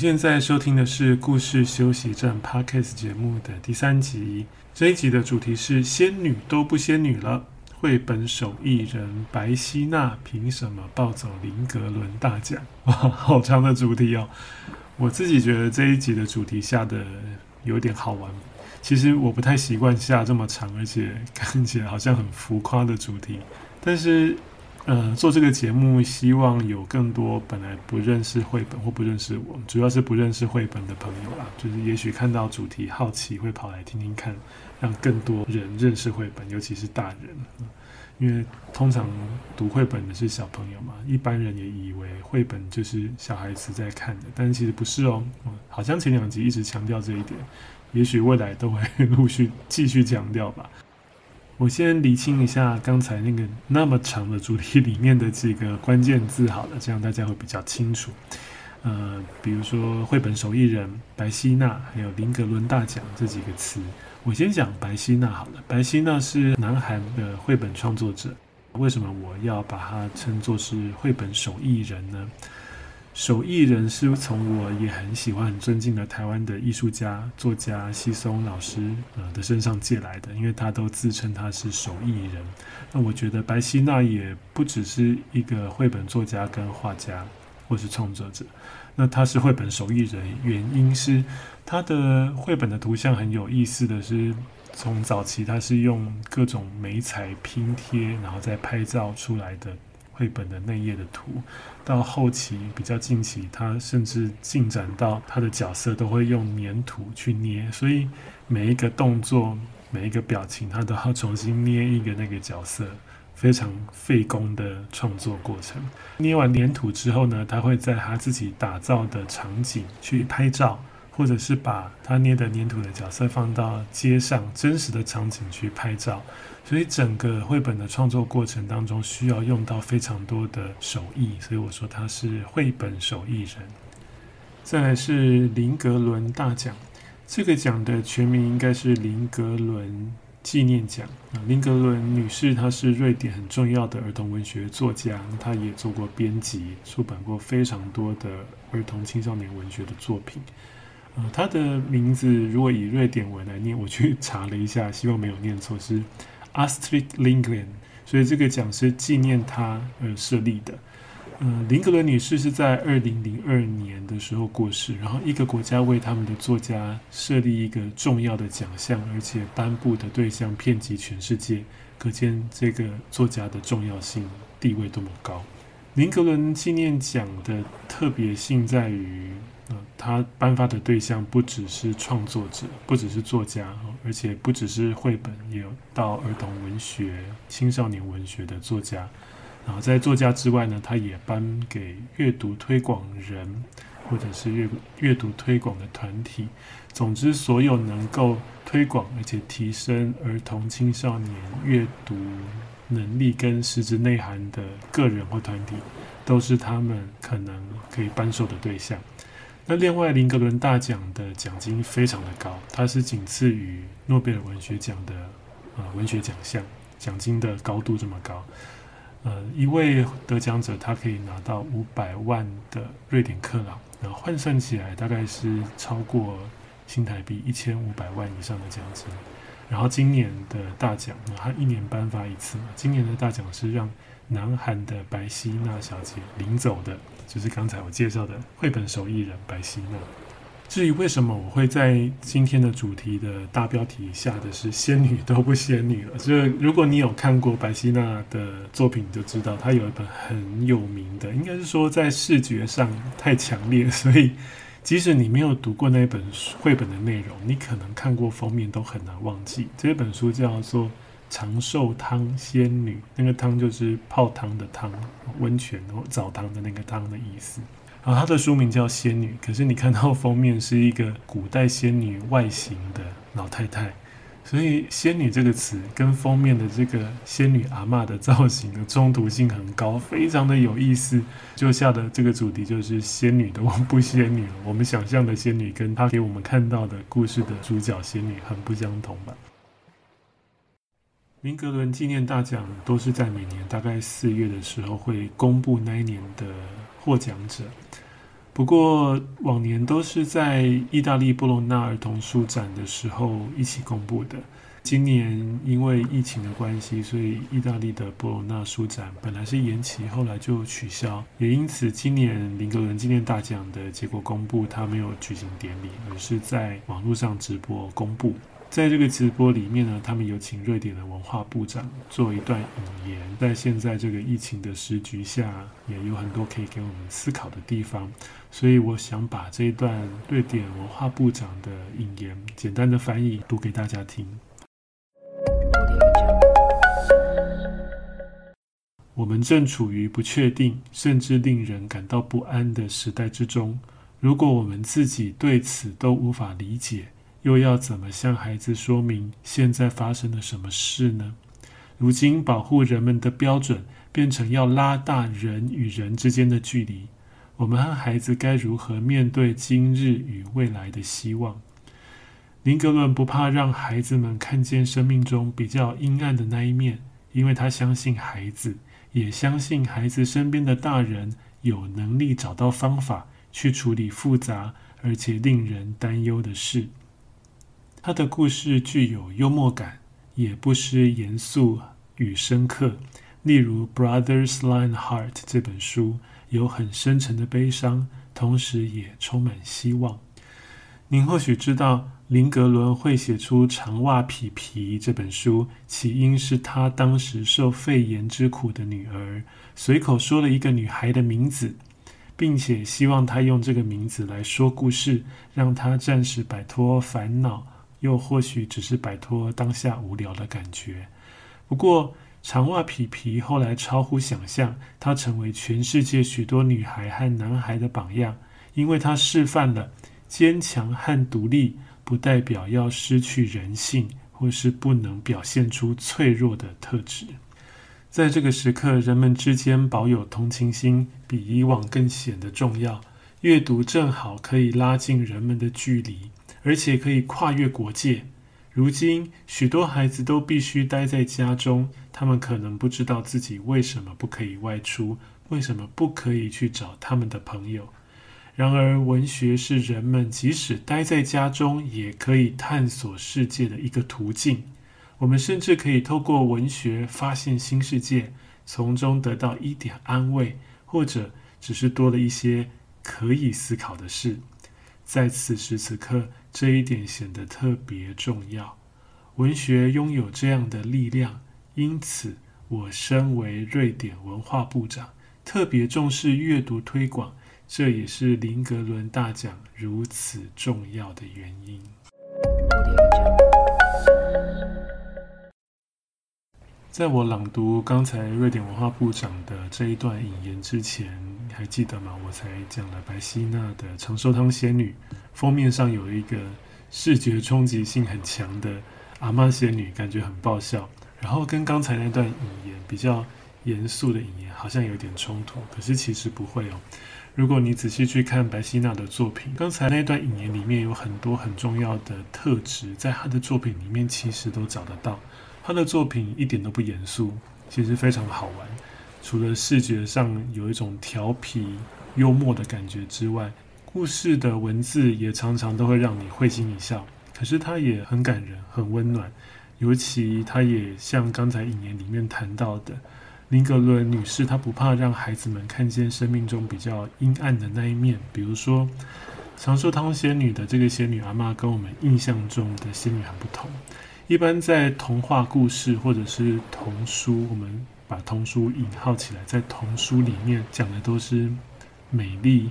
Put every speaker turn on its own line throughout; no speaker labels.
现在收听的是故事休息站 Podcast 节目的第三集。这一集的主题是“仙女都不仙女了”。绘本手艺人白希娜凭什么抱走林格伦大奖？哇，好长的主题哦！我自己觉得这一集的主题下得有点好玩。其实我不太习惯下这么长，而且看起来好像很浮夸的主题，但是。呃，做这个节目，希望有更多本来不认识绘本或不认识我，主要是不认识绘本的朋友啦。就是也许看到主题好奇，会跑来听听看，让更多人认识绘本，尤其是大人。因为通常读绘本的是小朋友嘛，一般人也以为绘本就是小孩子在看的，但其实不是哦。好像前两集一直强调这一点，也许未来都会陆续继续强调吧。我先理清一下刚才那个那么长的主题里面的几个关键字，好了，这样大家会比较清楚。呃，比如说绘本手艺人白希娜，还有林格伦大奖这几个词。我先讲白希娜好了。白希娜是南韩的绘本创作者。为什么我要把它称作是绘本手艺人呢？手艺人是从我也很喜欢、很尊敬的台湾的艺术家、作家西松老师呃的身上借来的，因为他都自称他是手艺人。那我觉得白希娜也不只是一个绘本作家跟画家或是创作者，那他是绘本手艺人，原因是他的绘本的图像很有意思的是，从早期他是用各种媒材拼贴，然后再拍照出来的。绘本的内页的图，到后期比较近期，他甚至进展到他的角色都会用粘土去捏，所以每一个动作、每一个表情，他都要重新捏一个那个角色，非常费工的创作过程。捏完粘土之后呢，他会在他自己打造的场景去拍照。或者是把他捏的粘土的角色放到街上真实的场景去拍照，所以整个绘本的创作过程当中需要用到非常多的手艺，所以我说他是绘本手艺人。再来是林格伦大奖，这个奖的全名应该是林格伦纪念奖啊。林格伦女士她是瑞典很重要的儿童文学作家，她也做过编辑，出版过非常多的儿童青少年文学的作品。呃，他的名字如果以瑞典文来念，我去查了一下，希望没有念错，是 Astrid Lindgren，所以这个奖是纪念他而设立的。呃，林格伦女士是在二零零二年的时候过世，然后一个国家为他们的作家设立一个重要的奖项，而且颁布的对象遍及全世界，可见这个作家的重要性地位多么高。林格伦纪念奖的特别性在于。他颁发的对象不只是创作者，不只是作家，而且不只是绘本，也有到儿童文学、青少年文学的作家。然后在作家之外呢，他也颁给阅读推广人，或者是阅阅读推广的团体。总之，所有能够推广而且提升儿童青少年阅读能力跟实质内涵的个人或团体，都是他们可能可以颁授的对象。那另外，林格伦大奖的奖金非常的高，它是仅次于诺贝尔文学奖的呃文学奖项，奖金的高度这么高。呃，一位得奖者他可以拿到五百万的瑞典克朗，然后换算起来大概是超过新台币一千五百万以上的奖金。然后今年的大奖，他一年颁发一次嘛，今年的大奖是让南韩的白希娜小姐领走的。就是刚才我介绍的绘本手艺人白希娜。至于为什么我会在今天的主题的大标题下的是“仙女都不仙女了”，就是如果你有看过白希娜的作品，你就知道她有一本很有名的，应该是说在视觉上太强烈，所以即使你没有读过那本绘本的内容，你可能看过封面都很难忘记。这本书叫做。长寿汤仙女，那个汤就是泡汤的汤，温泉或澡堂的那个汤的意思。然后它的书名叫《仙女》，可是你看到封面是一个古代仙女外形的老太太。所以“仙女”这个词跟封面的这个仙女阿嬷的造型的冲突性很高，非常的有意思。就下的这个主题就是“仙女的，我不仙女了”，我们想象的仙女跟她给我们看到的故事的主角仙女很不相同吧？林格伦纪念大奖都是在每年大概四月的时候会公布那一年的获奖者。不过往年都是在意大利波隆纳儿童书展的时候一起公布的。今年因为疫情的关系，所以意大利的波隆纳书展本来是延期，后来就取消。也因此，今年林格伦纪念大奖的结果公布，他没有举行典礼，而是在网络上直播公布。在这个直播里面呢，他们有请瑞典的文化部长做一段引言。在现在这个疫情的时局下，也有很多可以给我们思考的地方，所以我想把这一段瑞典文化部长的引言简单的翻译读给大家听。我们正处于不确定，甚至令人感到不安的时代之中。如果我们自己对此都无法理解，又要怎么向孩子说明现在发生了什么事呢？如今保护人们的标准变成要拉大人与人之间的距离，我们和孩子该如何面对今日与未来的希望？林格伦不怕让孩子们看见生命中比较阴暗的那一面，因为他相信孩子，也相信孩子身边的大人有能力找到方法去处理复杂而且令人担忧的事。他的故事具有幽默感，也不失严肃与深刻。例如《Brothers Lionheart》这本书有很深沉的悲伤，同时也充满希望。您或许知道，林格伦会写出《长袜皮皮》这本书，起因是他当时受肺炎之苦的女儿随口说了一个女孩的名字，并且希望她用这个名字来说故事，让她暂时摆脱烦恼。又或许只是摆脱当下无聊的感觉。不过，长袜皮皮后来超乎想象，他成为全世界许多女孩和男孩的榜样，因为他示范了坚强和独立不代表要失去人性，或是不能表现出脆弱的特质。在这个时刻，人们之间保有同情心比以往更显得重要。阅读正好可以拉近人们的距离。而且可以跨越国界。如今，许多孩子都必须待在家中，他们可能不知道自己为什么不可以外出，为什么不可以去找他们的朋友。然而，文学是人们即使待在家中也可以探索世界的一个途径。我们甚至可以透过文学发现新世界，从中得到一点安慰，或者只是多了一些可以思考的事。在此时此刻，这一点显得特别重要。文学拥有这样的力量，因此我身为瑞典文化部长，特别重视阅读推广。这也是林格伦大奖如此重要的原因。在我朗读刚才瑞典文化部长的这一段引言之前，你还记得吗？我才讲了白希娜的《长寿汤仙女》，封面上有一个视觉冲击性很强的阿嬷仙女，感觉很爆笑。然后跟刚才那段引言比较严肃的引言好像有点冲突，可是其实不会哦。如果你仔细去看白希娜的作品，刚才那段引言里面有很多很重要的特质，在她的作品里面其实都找得到。他的作品一点都不严肃，其实非常好玩。除了视觉上有一种调皮幽默的感觉之外，故事的文字也常常都会让你会心一笑。可是他也很感人，很温暖。尤其他也像刚才引言里面谈到的，林格伦女士，她不怕让孩子们看见生命中比较阴暗的那一面。比如说，长寿汤仙女的这个仙女阿嬷，跟我们印象中的仙女很不同。一般在童话故事或者是童书，我们把童书引号起来，在童书里面讲的都是美丽、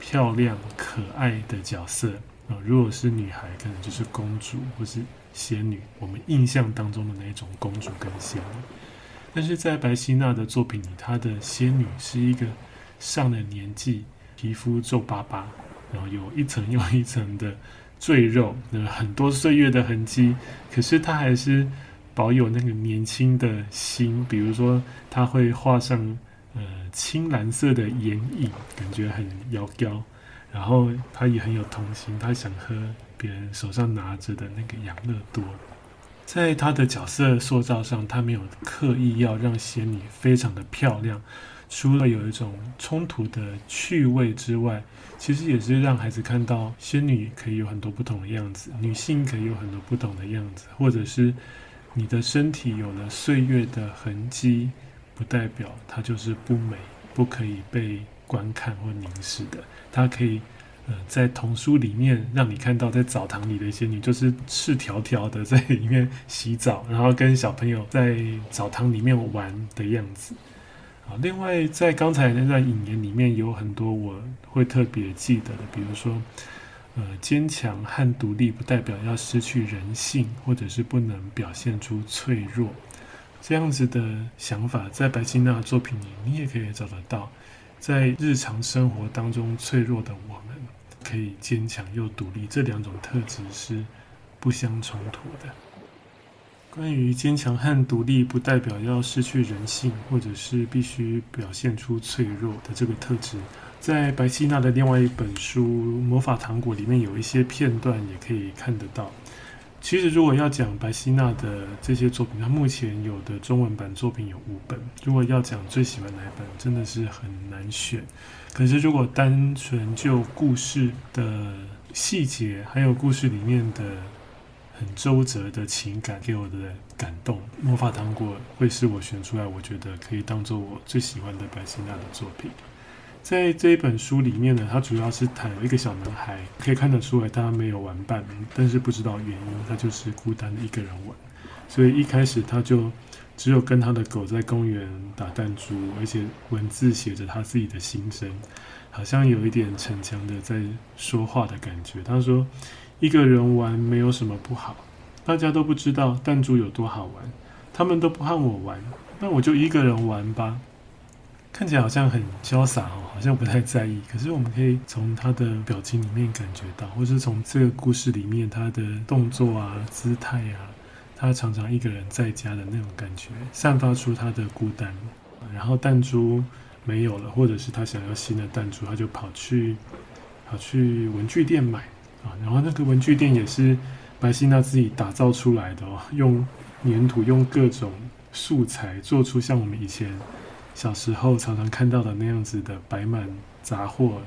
漂亮、可爱的角色啊。如果是女孩，可能就是公主或是仙女，我们印象当中的那种公主跟仙女。但是在白希娜的作品里，她的仙女是一个上了年纪、皮肤皱巴巴，然后有一层又一层的赘肉，那很多岁月的痕迹，可是他还是保有那个年轻的心。比如说，他会画上呃青蓝色的眼影，感觉很妖娇。然后他也很有童心，他想喝别人手上拿着的那个养乐多。在他的角色塑造上，他没有刻意要让仙女非常的漂亮。除了有一种冲突的趣味之外，其实也是让孩子看到仙女可以有很多不同的样子，女性可以有很多不同的样子，或者是你的身体有了岁月的痕迹，不代表它就是不美，不可以被观看或凝视的。它可以，呃，在童书里面让你看到，在澡堂里的仙女就是赤条条的在里面洗澡，然后跟小朋友在澡堂里面玩的样子。啊，另外在刚才那段引言里面有很多我会特别记得的，比如说，呃，坚强和独立不代表要失去人性，或者是不能表现出脆弱，这样子的想法，在白金娜的作品里你也可以找得到。在日常生活当中，脆弱的我们可以坚强又独立，这两种特质是不相冲突的。关于坚强和独立，不代表要失去人性，或者是必须表现出脆弱的这个特质，在白希娜的另外一本书《魔法糖果》里面有一些片段也可以看得到。其实，如果要讲白希娜的这些作品，她目前有的中文版作品有五本。如果要讲最喜欢哪一本，真的是很难选。可是，如果单纯就故事的细节，还有故事里面的。很周折的情感给我的感动，魔法糖果会是我选出来，我觉得可以当做我最喜欢的白希娜的作品。在这一本书里面呢，它主要是谈一个小男孩，可以看得出来他没有玩伴，但是不知道原因，他就是孤单的一个人玩。所以一开始他就只有跟他的狗在公园打弹珠，而且文字写着他自己的心声，好像有一点逞强的在说话的感觉。他说。一个人玩没有什么不好，大家都不知道弹珠有多好玩，他们都不和我玩，那我就一个人玩吧。看起来好像很潇洒哦，好像不太在意。可是我们可以从他的表情里面感觉到，或是从这个故事里面他的动作啊、姿态啊，他常常一个人在家的那种感觉，散发出他的孤单。然后弹珠没有了，或者是他想要新的弹珠，他就跑去跑去文具店买。然后那个文具店也是白希娜自己打造出来的哦，用粘土，用各种素材做出像我们以前小时候常常看到的那样子的摆满杂货、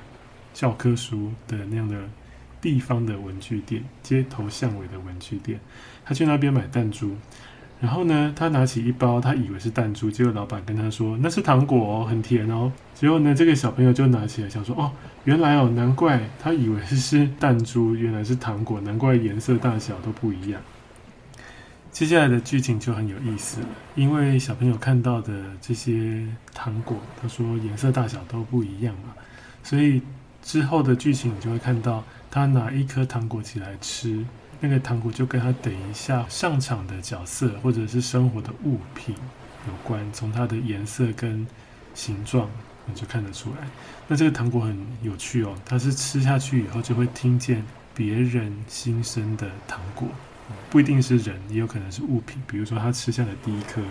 教科书的那样的地方的文具店，街头巷尾的文具店，他去那边买弹珠。然后呢，他拿起一包，他以为是弹珠，结果老板跟他说那是糖果哦，很甜哦。结果呢，这个小朋友就拿起来想说哦，原来哦，难怪他以为是弹珠，原来是糖果，难怪颜色大小都不一样。接下来的剧情就很有意思了，因为小朋友看到的这些糖果，他说颜色大小都不一样嘛，所以之后的剧情你就会看到他拿一颗糖果起来吃。那个糖果就跟他等一下上场的角色或者是生活的物品有关，从它的颜色跟形状你就看得出来。那这个糖果很有趣哦，它是吃下去以后就会听见别人心声的糖果，不一定是人，也有可能是物品。比如说他吃下的第一颗，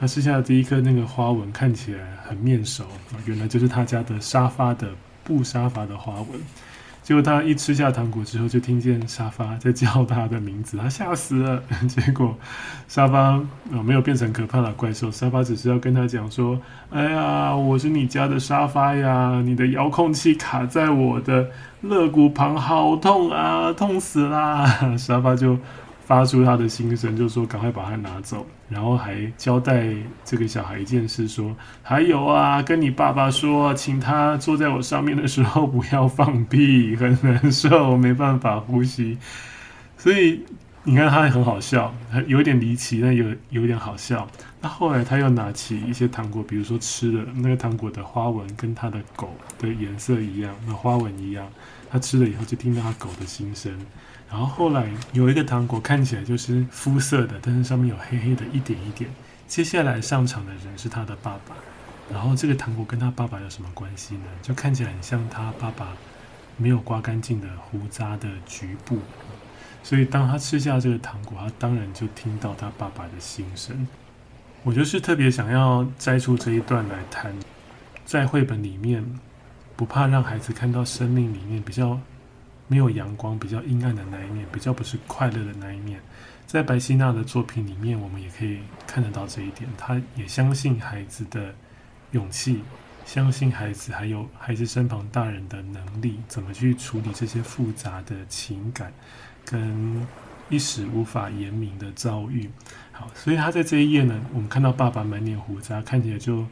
他吃下的第一颗那个花纹看起来很面熟，原来就是他家的沙发的布沙发的花纹。结果他一吃下糖果之后，就听见沙发在叫他的名字，他吓死了。结果沙发呃没有变成可怕的怪兽，沙发只是要跟他讲说：“哎呀，我是你家的沙发呀，你的遥控器卡在我的肋骨旁，好痛啊，痛死啦！” 沙发就。发出他的心声，就说赶快把它拿走，然后还交代这个小孩一件事，说还有啊，跟你爸爸说，请他坐在我上面的时候不要放屁，很难受，没办法呼吸。所以你看他很好笑，有点离奇，但有有点好笑。那后来他又拿起一些糖果，比如说吃的那个糖果的花纹跟他的狗的颜色一样，那花纹一样，他吃了以后就听到他狗的心声。然后后来有一个糖果看起来就是肤色的，但是上面有黑黑的一点一点。接下来上场的人是他的爸爸，然后这个糖果跟他爸爸有什么关系呢？就看起来很像他爸爸没有刮干净的胡渣的局部。所以当他吃下这个糖果，他当然就听到他爸爸的心声。我就是特别想要摘出这一段来谈，在绘本里面，不怕让孩子看到生命里面比较没有阳光、比较阴暗的那一面，比较不是快乐的那一面。在白希娜的作品里面，我们也可以看得到这一点。他也相信孩子的勇气，相信孩子还有孩子身旁大人的能力，怎么去处理这些复杂的情感跟。一时无法言明的遭遇，好，所以他在这一页呢，我们看到爸爸满脸胡渣，看起来就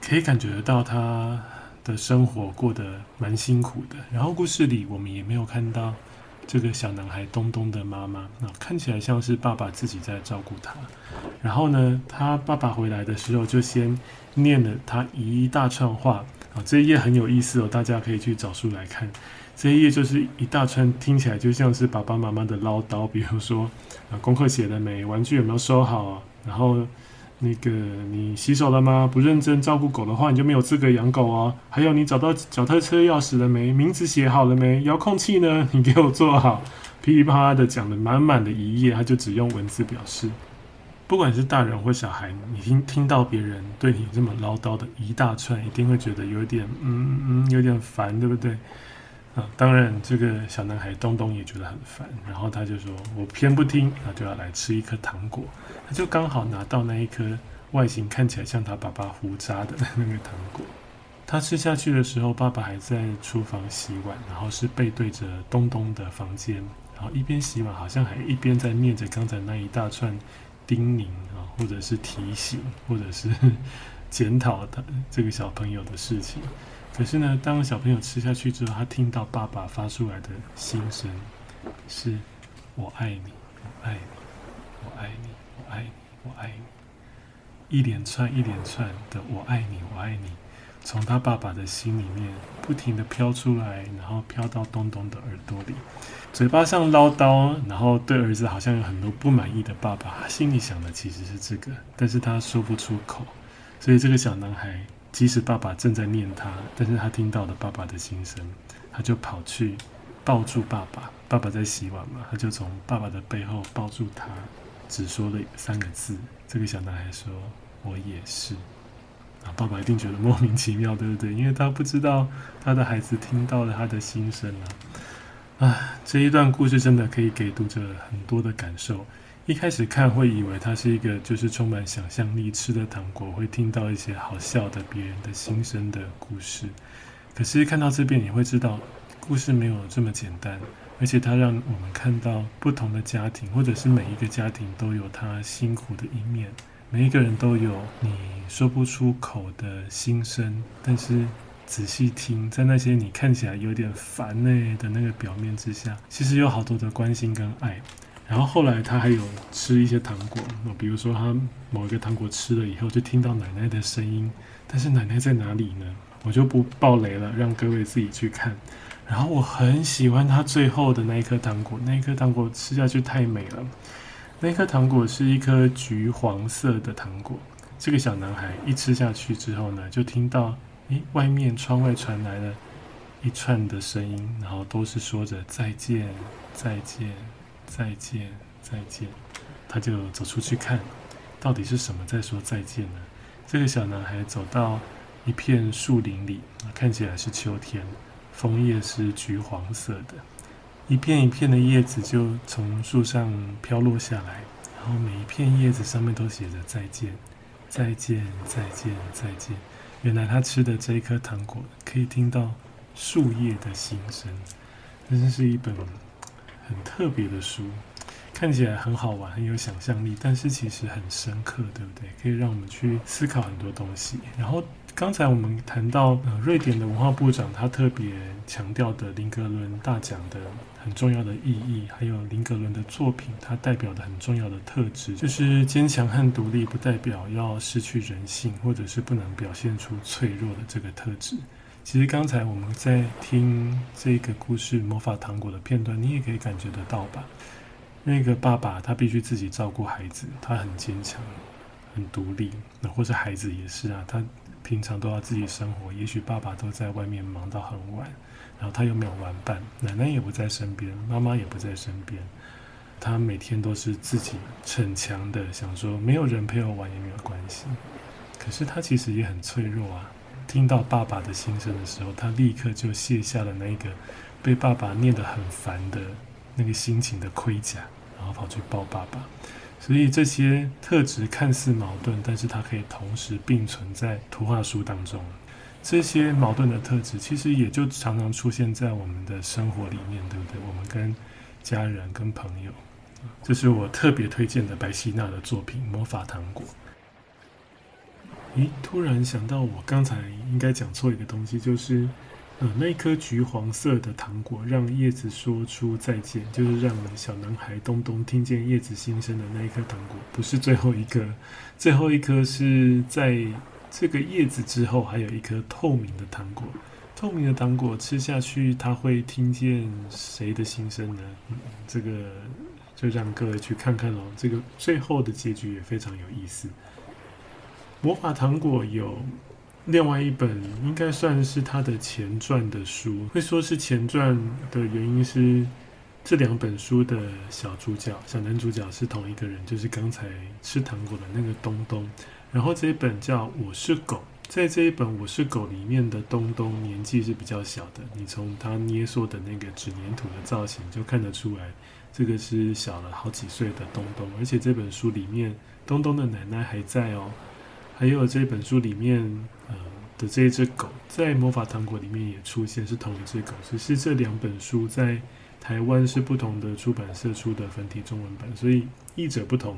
可以感觉得到他的生活过得蛮辛苦的。然后故事里我们也没有看到这个小男孩东东的妈妈，那看起来像是爸爸自己在照顾他。然后呢，他爸爸回来的时候就先念了他一大串话，啊，这一页很有意思哦，大家可以去找书来看。这一页就是一大串，听起来就像是爸爸妈妈的唠叨。比如说，啊，功课写了没？玩具有没有收好？然后，那个你洗手了吗？不认真照顾狗的话，你就没有资格养狗哦。还有，你找到脚踏车钥匙了没？名字写好了没？遥控器呢？你给我做好。噼里啪啦的讲了满满的一页，他就只用文字表示。不管是大人或小孩，你听听到别人对你这么唠叨的一大串，一定会觉得有点嗯嗯，有点烦，对不对？啊，当然，这个小男孩东东也觉得很烦，然后他就说：“我偏不听，他就要来吃一颗糖果。”他就刚好拿到那一颗外形看起来像他爸爸胡渣的那个糖果。他吃下去的时候，爸爸还在厨房洗碗，然后是背对着东东的房间，然后一边洗碗，好像还一边在念着刚才那一大串叮咛啊，或者是提醒，或者是 检讨他这个小朋友的事情。可是呢，当小朋友吃下去之后，他听到爸爸发出来的心声是“我爱你，我爱你，我爱你，我爱你，我爱你”，一连串一连串的“我爱你，我爱你”，从他爸爸的心里面不停的飘出来，然后飘到东东的耳朵里，嘴巴上唠叨，然后对儿子好像有很多不满意的爸爸，心里想的其实是这个，但是他说不出口，所以这个小男孩。即使爸爸正在念他，但是他听到了爸爸的心声，他就跑去抱住爸爸。爸爸在洗碗嘛，他就从爸爸的背后抱住他，只说了三个字。这个小男孩说：“我也是。”啊，爸爸一定觉得莫名其妙，对不对？因为他不知道他的孩子听到了他的心声啊。啊，这一段故事真的可以给读者很多的感受。一开始看会以为它是一个就是充满想象力，吃的糖果会听到一些好笑的别人的心声的故事，可是看到这边你会知道，故事没有这么简单，而且它让我们看到不同的家庭，或者是每一个家庭都有他辛苦的一面，每一个人都有你说不出口的心声，但是仔细听，在那些你看起来有点烦呢的那个表面之下，其实有好多的关心跟爱。然后后来他还有吃一些糖果，比如说他某一个糖果吃了以后，就听到奶奶的声音，但是奶奶在哪里呢？我就不爆雷了，让各位自己去看。然后我很喜欢他最后的那一颗糖果，那一颗糖果吃下去太美了。那颗糖果是一颗橘黄色的糖果。这个小男孩一吃下去之后呢，就听到诶，外面窗外传来了一串的声音，然后都是说着再见，再见。再见，再见。他就走出去看，到底是什么在说再见呢？这个小男孩走到一片树林里，看起来是秋天，枫叶是橘黄色的，一片一片的叶子就从树上飘落下来，然后每一片叶子上面都写着再见，再见，再见，再见。原来他吃的这一颗糖果可以听到树叶的心声，这真是一本。很特别的书，看起来很好玩，很有想象力，但是其实很深刻，对不对？可以让我们去思考很多东西。然后刚才我们谈到，呃，瑞典的文化部长他特别强调的林格伦大奖的很重要的意义，还有林格伦的作品，它代表的很重要的特质，就是坚强和独立，不代表要失去人性，或者是不能表现出脆弱的这个特质。其实刚才我们在听这个故事《魔法糖果》的片段，你也可以感觉得到吧？那个爸爸他必须自己照顾孩子，他很坚强，很独立，那或者孩子也是啊，他平常都要自己生活，也许爸爸都在外面忙到很晚，然后他又没有玩伴，奶奶也不在身边，妈妈也不在身边，他每天都是自己逞强的想说，没有人陪我玩也没有关系，可是他其实也很脆弱啊。听到爸爸的心声的时候，他立刻就卸下了那个被爸爸念得很烦的那个心情的盔甲，然后跑去抱爸爸。所以这些特质看似矛盾，但是它可以同时并存在图画书当中。这些矛盾的特质，其实也就常常出现在我们的生活里面，对不对？我们跟家人、跟朋友，这是我特别推荐的白希娜的作品《魔法糖果》。咦，突然想到，我刚才应该讲错一个东西，就是。呃，那一颗橘黄色的糖果让叶子说出再见，就是让小男孩东东听见叶子心声的那一颗糖果，不是最后一颗，最后一颗是在这个叶子之后还有一颗透明的糖果。透明的糖果吃下去，他会听见谁的心声呢？这个就让各位去看看喽。这个最后的结局也非常有意思。魔法糖果有。另外一本应该算是他的前传的书，会说是前传的原因是这两本书的小主角、小男主角是同一个人，就是刚才吃糖果的那个东东。然后这一本叫《我是狗》，在这一本《我是狗》里面的东东年纪是比较小的，你从他捏塑的那个纸黏土的造型就看得出来，这个是小了好几岁的东东。而且这本书里面，东东的奶奶还在哦。还有这本书里面，呃的这一只狗，在魔法糖果里面也出现，是同一只狗，只是这两本书在台湾是不同的出版社出的繁体中文版，所以译者不同。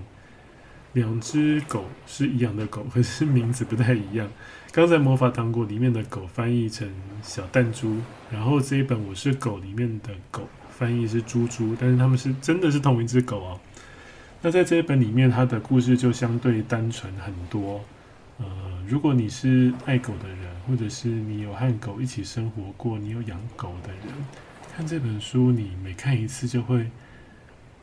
两只狗是一样的狗，可是名字不太一样。刚才魔法糖果里面的狗翻译成小弹珠，然后这一本我是狗里面的狗翻译是猪猪，但是他们是真的是同一只狗哦。那在这一本里面，它的故事就相对单纯很多。呃，如果你是爱狗的人，或者是你有和狗一起生活过，你有养狗的人，看这本书，你每看一次就会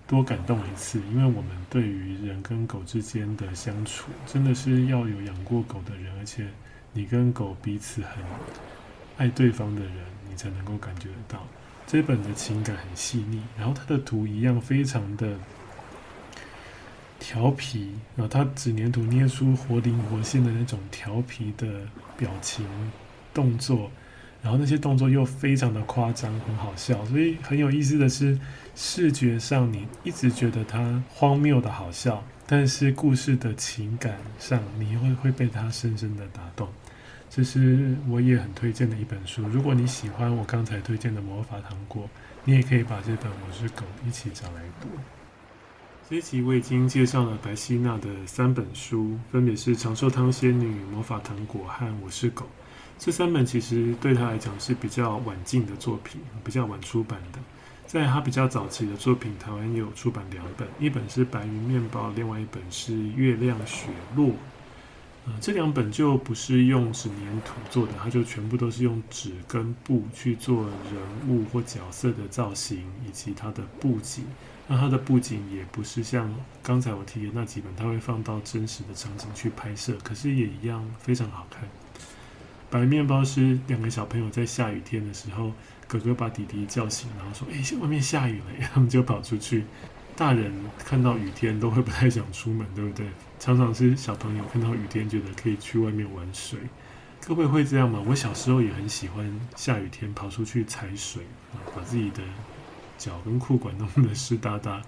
多感动一次。因为我们对于人跟狗之间的相处，真的是要有养过狗的人，而且你跟狗彼此很爱对方的人，你才能够感觉得到这本的情感很细腻。然后它的图一样非常的。调皮，然后他只黏土捏出活灵活现的那种调皮的表情动作，然后那些动作又非常的夸张，很好笑。所以很有意思的是，视觉上你一直觉得它荒谬的好笑，但是故事的情感上你会会被它深深的打动。这是我也很推荐的一本书。如果你喜欢我刚才推荐的魔法糖果，你也可以把这本《我是狗》一起找来读。这一集我已经介绍了白希娜的三本书，分别是《长寿汤仙女》、《魔法糖果》和《我是狗》。这三本其实对她来讲是比较晚近的作品，比较晚出版的。在她比较早期的作品，台湾也有出版两本，一本是《白云面包》，另外一本是《月亮雪落》。呃，这两本就不是用纸黏土做的，它就全部都是用纸跟布去做人物或角色的造型，以及它的布景。那它的布景也不是像刚才我提的那几本，它会放到真实的场景去拍摄，可是也一样非常好看。白面包是两个小朋友在下雨天的时候，哥哥把弟弟叫醒，然后说：“哎，外面下雨了。”他们就跑出去。大人看到雨天都会不太想出门，对不对？常常是小朋友看到雨天觉得可以去外面玩水。各位会这样吗？我小时候也很喜欢下雨天跑出去踩水，把自己的。脚跟裤管弄得湿哒哒，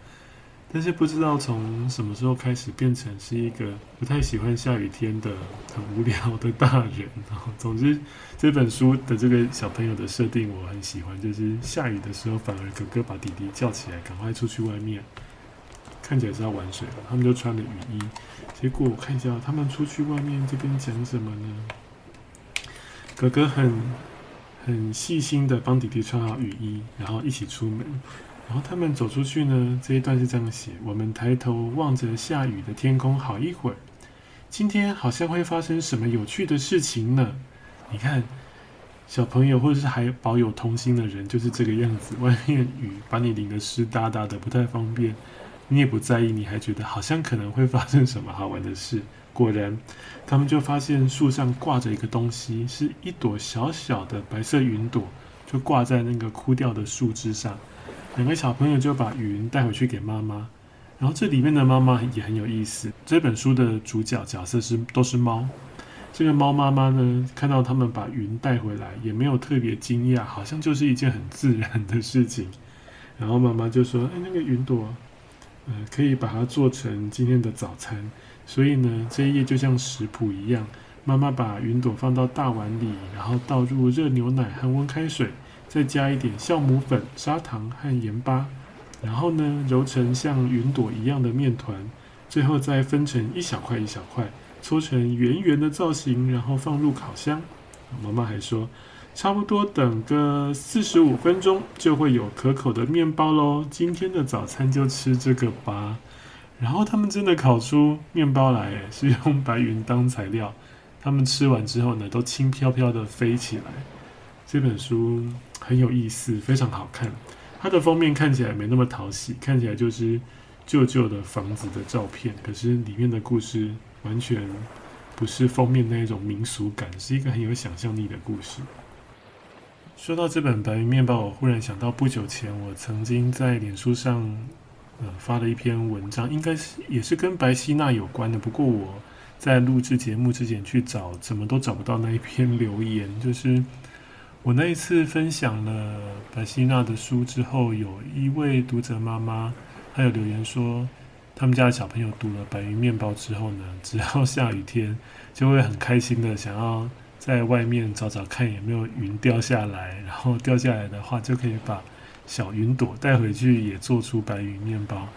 但是不知道从什么时候开始变成是一个不太喜欢下雨天的很无聊的大人。然后，总之这本书的这个小朋友的设定我很喜欢，就是下雨的时候反而哥哥把弟弟叫起来，赶快出去外面，看起来是要玩水了。他们就穿了雨衣，结果我看一下他们出去外面这边讲什么呢？哥哥很。很细心的帮弟弟穿好雨衣，然后一起出门。然后他们走出去呢，这一段是这样写：我们抬头望着下雨的天空，好一会儿。今天好像会发生什么有趣的事情呢？你看，小朋友或者是还保有童心的人就是这个样子。外面雨把你淋得湿哒哒的，不太方便，你也不在意，你还觉得好像可能会发生什么好玩的事。果然，他们就发现树上挂着一个东西，是一朵小小的白色云朵，就挂在那个枯掉的树枝上。两个小朋友就把云带回去给妈妈。然后这里面的妈妈也很有意思。这本书的主角角色是都是猫。这个猫妈妈呢，看到他们把云带回来，也没有特别惊讶，好像就是一件很自然的事情。然后妈妈就说：“哎，那个云朵，呃，可以把它做成今天的早餐。”所以呢，这一页就像食谱一样，妈妈把云朵放到大碗里，然后倒入热牛奶和温开水，再加一点酵母粉、砂糖和盐巴，然后呢，揉成像云朵一样的面团，最后再分成一小块一小块，搓成圆圆的造型，然后放入烤箱。妈妈还说，差不多等个四十五分钟，就会有可口的面包喽。今天的早餐就吃这个吧。然后他们真的烤出面包来，是用白云当材料。他们吃完之后呢，都轻飘飘的飞起来。这本书很有意思，非常好看。它的封面看起来没那么讨喜，看起来就是旧旧的房子的照片。可是里面的故事完全不是封面那一种民俗感，是一个很有想象力的故事。说到这本白云面包，我忽然想到不久前我曾经在脸书上。发了一篇文章，应该是也是跟白希娜有关的。不过我在录制节目之前去找，怎么都找不到那一篇留言。就是我那一次分享了白希娜的书之后，有一位读者妈妈，她有留言说，他们家的小朋友读了《白云面包》之后呢，只要下雨天，就会很开心的想要在外面找找看有没有云掉下来，然后掉下来的话就可以把。小云朵带回去也做出白云面包。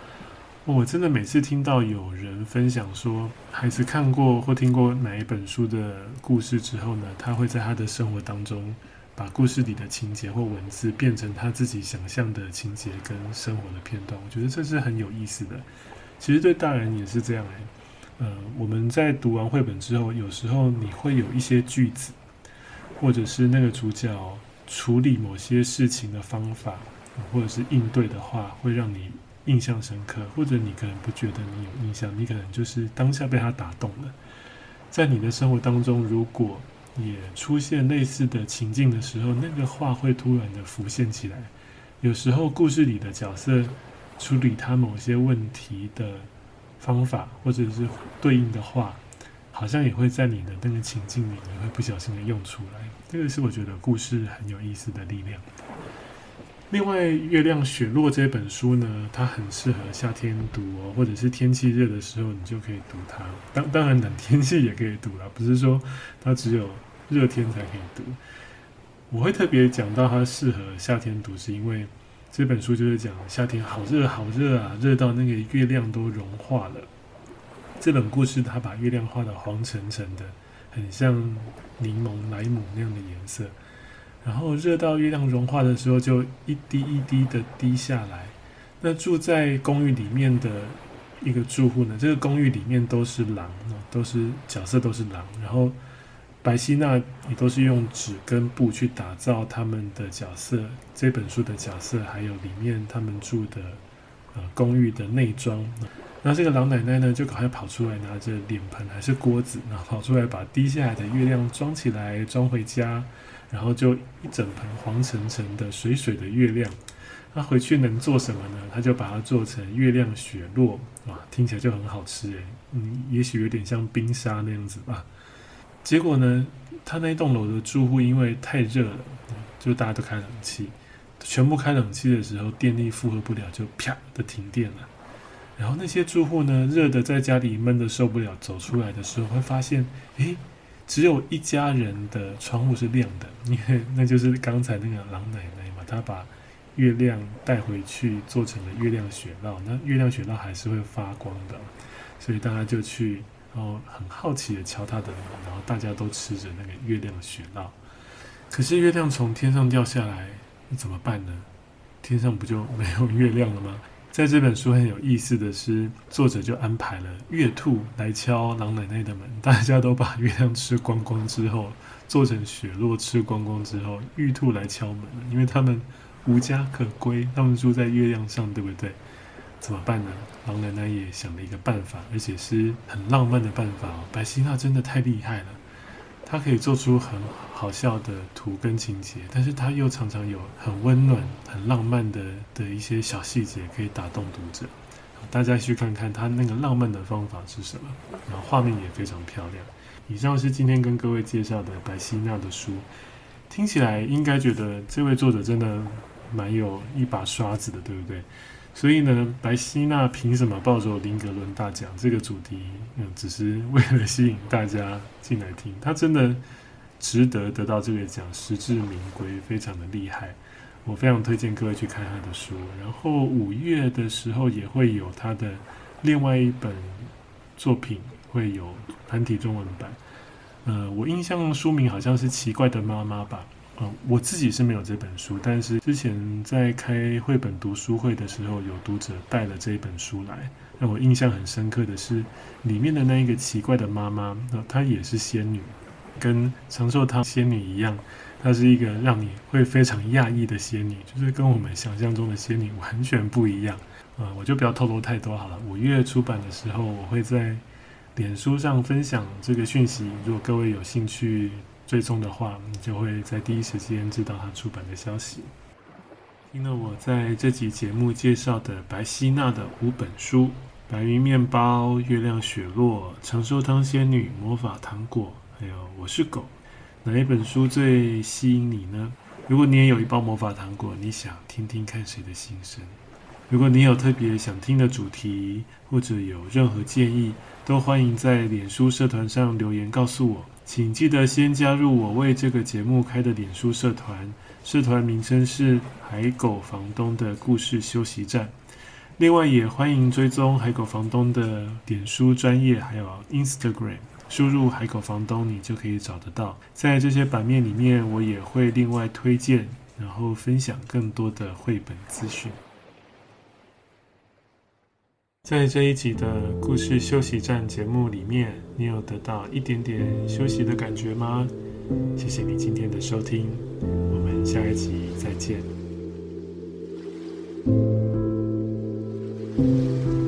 我真的每次听到有人分享说，孩子看过或听过哪一本书的故事之后呢，他会在他的生活当中把故事里的情节或文字变成他自己想象的情节跟生活的片段。我觉得这是很有意思的。其实对大人也是这样诶。呃，我们在读完绘本之后，有时候你会有一些句子，或者是那个主角处理某些事情的方法。或者是应对的话，会让你印象深刻，或者你可能不觉得你有印象，你可能就是当下被他打动了。在你的生活当中，如果也出现类似的情境的时候，那个话会突然的浮现起来。有时候故事里的角色处理他某些问题的方法，或者是对应的话，好像也会在你的那个情境里，你会不小心的用出来。这个是我觉得故事很有意思的力量。另外，《月亮雪落》这本书呢，它很适合夏天读哦，或者是天气热的时候，你就可以读它。当当然，冷天气也可以读啦，不是说它只有热天才可以读。我会特别讲到它适合夏天读，是因为这本书就是讲夏天好热好热啊，热到那个月亮都融化了。这本故事它把月亮画得黄澄澄的，很像柠檬莱姆那样的颜色。然后热到月亮融化的时候，就一滴一滴的滴下来。那住在公寓里面的一个住户呢，这个公寓里面都是狼，都是角色都是狼。然后白希娜也都是用纸跟布去打造他们的角色，这本书的角色，还有里面他们住的呃公寓的内装。那这个老奶奶呢，就赶快跑出来，拿着脸盆还是锅子，然后跑出来把滴下来的月亮装起来，装回家。然后就一整盆黄澄澄的水水的月亮，那回去能做什么呢？他就把它做成月亮雪落，哇，听起来就很好吃诶。嗯，也许有点像冰沙那样子吧。结果呢，他那栋楼的住户因为太热了，就大家都开冷气，全部开冷气的时候，电力负荷不了，就啪的停电了。然后那些住户呢，热的在家里闷的受不了，走出来的时候会发现，诶。只有一家人的窗户是亮的，因为那就是刚才那个老奶奶嘛，她把月亮带回去做成了月亮雪酪，那月亮雪酪还是会发光的，所以大家就去，然后很好奇的敲她的门，然后大家都吃着那个月亮雪酪。可是月亮从天上掉下来，那怎么办呢？天上不就没有月亮了吗？在这本书很有意思的是，作者就安排了月兔来敲狼奶奶的门。大家都把月亮吃光光之后，做成雪落吃光光之后，玉兔来敲门了，因为他们无家可归，他们住在月亮上，对不对？怎么办呢？狼奶奶也想了一个办法，而且是很浪漫的办法哦。白希娜真的太厉害了，他可以做出很好笑的图跟情节，但是他又常常有很温暖、很浪漫的的一些小细节可以打动读者。大家去看看他那个浪漫的方法是什么，然后画面也非常漂亮。以上是今天跟各位介绍的白希娜的书，听起来应该觉得这位作者真的蛮有一把刷子的，对不对？所以呢，白希娜凭什么抱走林格伦大奖？这个主题，嗯，只是为了吸引大家进来听。他真的值得得到这个奖，实至名归，非常的厉害。我非常推荐各位去看他的书。然后五月的时候也会有他的另外一本作品，会有繁体中文版。呃，我印象书名好像是《奇怪的妈妈》吧。嗯，我自己是没有这本书，但是之前在开绘本读书会的时候，有读者带了这一本书来，让我印象很深刻的是里面的那一个奇怪的妈妈，她也是仙女，跟长寿汤仙女一样，她是一个让你会非常讶异的仙女，就是跟我们想象中的仙女完全不一样。啊，我就不要透露太多好了。五月出版的时候，我会在脸书上分享这个讯息，如果各位有兴趣。追踪的话，你就会在第一时间知道他出版的消息。听了我在这集节目介绍的白希娜的五本书：《白云面包》、《月亮雪落》、《长寿汤仙女》、《魔法糖果》，还有《我是狗》，哪一本书最吸引你呢？如果你也有一包魔法糖果，你想听听看谁的心声？如果你有特别想听的主题，或者有任何建议，都欢迎在脸书社团上留言告诉我。请记得先加入我为这个节目开的脸书社团，社团名称是海狗房东的故事休息站。另外，也欢迎追踪海狗房东的点书专业，还有 Instagram，输入海狗房东，你就可以找得到。在这些版面里面，我也会另外推荐，然后分享更多的绘本资讯。在这一集的故事休息站节目里面，你有得到一点点休息的感觉吗？谢谢你今天的收听，我们下一集再见。Música